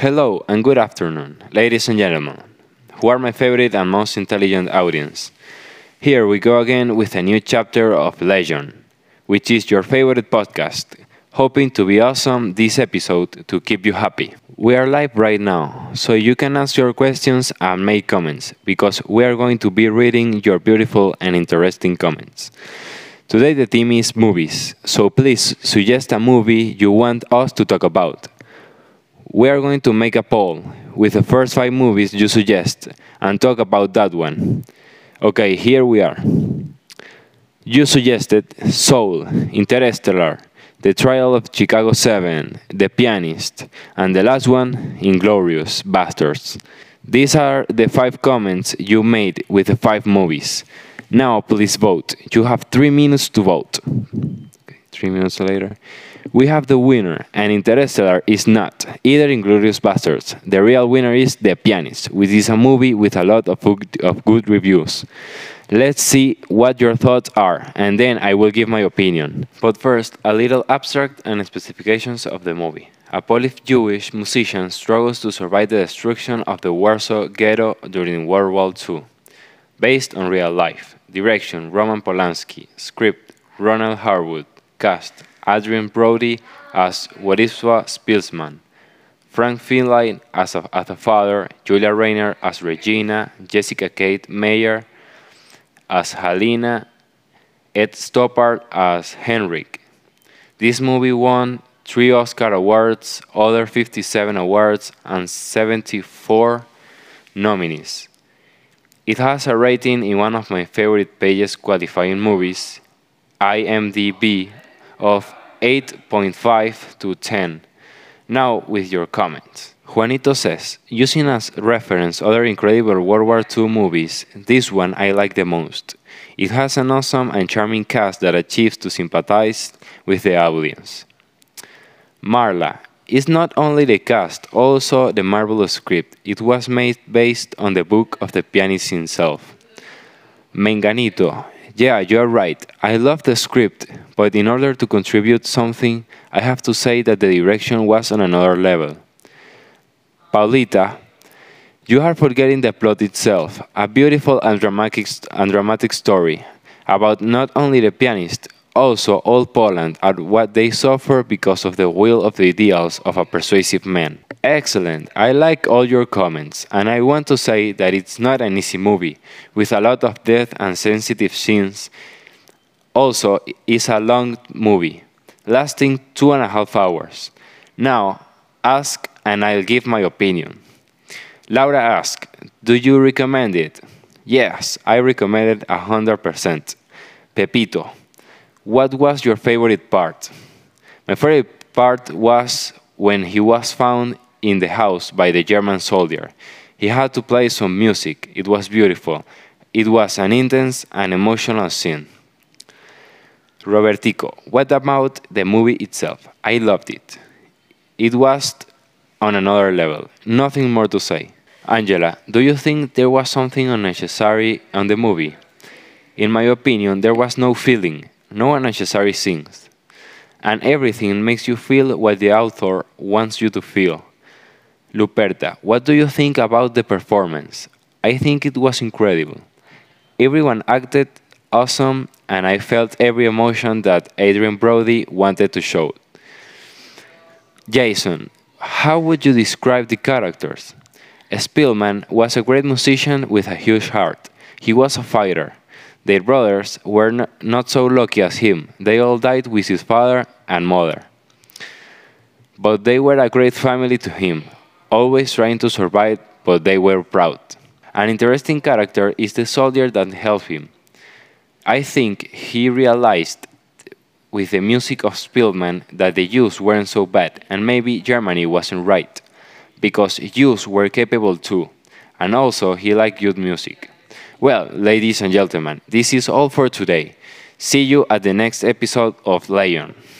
Hello and good afternoon, ladies and gentlemen, who are my favorite and most intelligent audience. Here we go again with a new chapter of Legion, which is your favorite podcast, hoping to be awesome this episode to keep you happy. We are live right now, so you can ask your questions and make comments, because we are going to be reading your beautiful and interesting comments. Today the theme is movies, so please suggest a movie you want us to talk about. We are going to make a poll with the first five movies you suggest and talk about that one. Okay, here we are. You suggested Soul, Interstellar, The Trial of Chicago 7, The Pianist, and the last one, Inglourious Basterds. These are the five comments you made with the five movies. Now please vote. You have three minutes to vote. Okay, three minutes later. We have the winner, and Interstellar is not either Inglourious Basterds. The real winner is The Pianist, which is a movie with a lot of of good reviews. Let's see what your thoughts are, and then I will give my opinion. But first, a little abstract and specifications of the movie. A Polish Jewish musician struggles to survive the destruction of the Warsaw Ghetto during World War II. Based on real life. Direction Roman Polanski. Script Ronald Harwood. Cast Adrien Brody as Władysław Szpilman, Frank Finlay as a, as a father, Julia Rayner as Regina, Jessica Kate Meyer as Halina, Ed Stoppard as Henrik. This movie won three Oscar awards, other 57 awards, and 74 nominees. It has a rating in one of my favorite pages qualifying movies, IMDb, of 8.5 to 10. Now with your comments. Juanito says, using as reference other incredible World War II movies, this one I like the most. It has an awesome and charming cast that achieves to sympathize with the audience. Marla, is not only the cast, also the marvelous script. It was made based on the book of the pianist himself. Menganito, yeah, you're right. I love the script, but in order to contribute something, I have to say that the direction was on another level. Paulita, you are forgetting the plot itself, a beautiful and dramatic, and dramatic story about not only the pianist, also all Poland and what they suffer because of the will of the ideals of a persuasive man. Excellent. I like all your comments, and I want to say that it's not an easy movie, with a lot of death and sensitive scenes. Also, it's a long movie, lasting two and a half hours. Now, ask and I'll give my opinion. Laura asked, Do you recommend it? Yes, I recommend it 100%. Pepito, what was your favorite part? My favorite part was when he was found in the house by the German soldier. He had to play some music. It was beautiful. It was an intense and emotional scene. Robertico, what about the movie itself? I loved it. It was on another level. Nothing more to say. Angela, do you think there was something unnecessary on the movie? In my opinion, there was no feeling, no unnecessary things. And everything makes you feel what the author wants you to feel. Luperta, what do you think about the performance? I think it was incredible. Everyone acted awesome, and I felt every emotion that Adrien Brody wanted to show. Jason, how would you describe the characters? Szpilman was a great musician with a huge heart. He was a fighter. Their brothers were not so lucky as him. They all died with his father and mother. But they were a great family to him always trying to survive, but they were proud. An interesting character is the soldier that helped him. I think he realized with the music of Szpilman that the Jews weren't so bad, and maybe Germany wasn't right, because Jews were capable too, and also he liked good music. Well, ladies and gentlemen, this is all for today. See you at the next episode of Lion.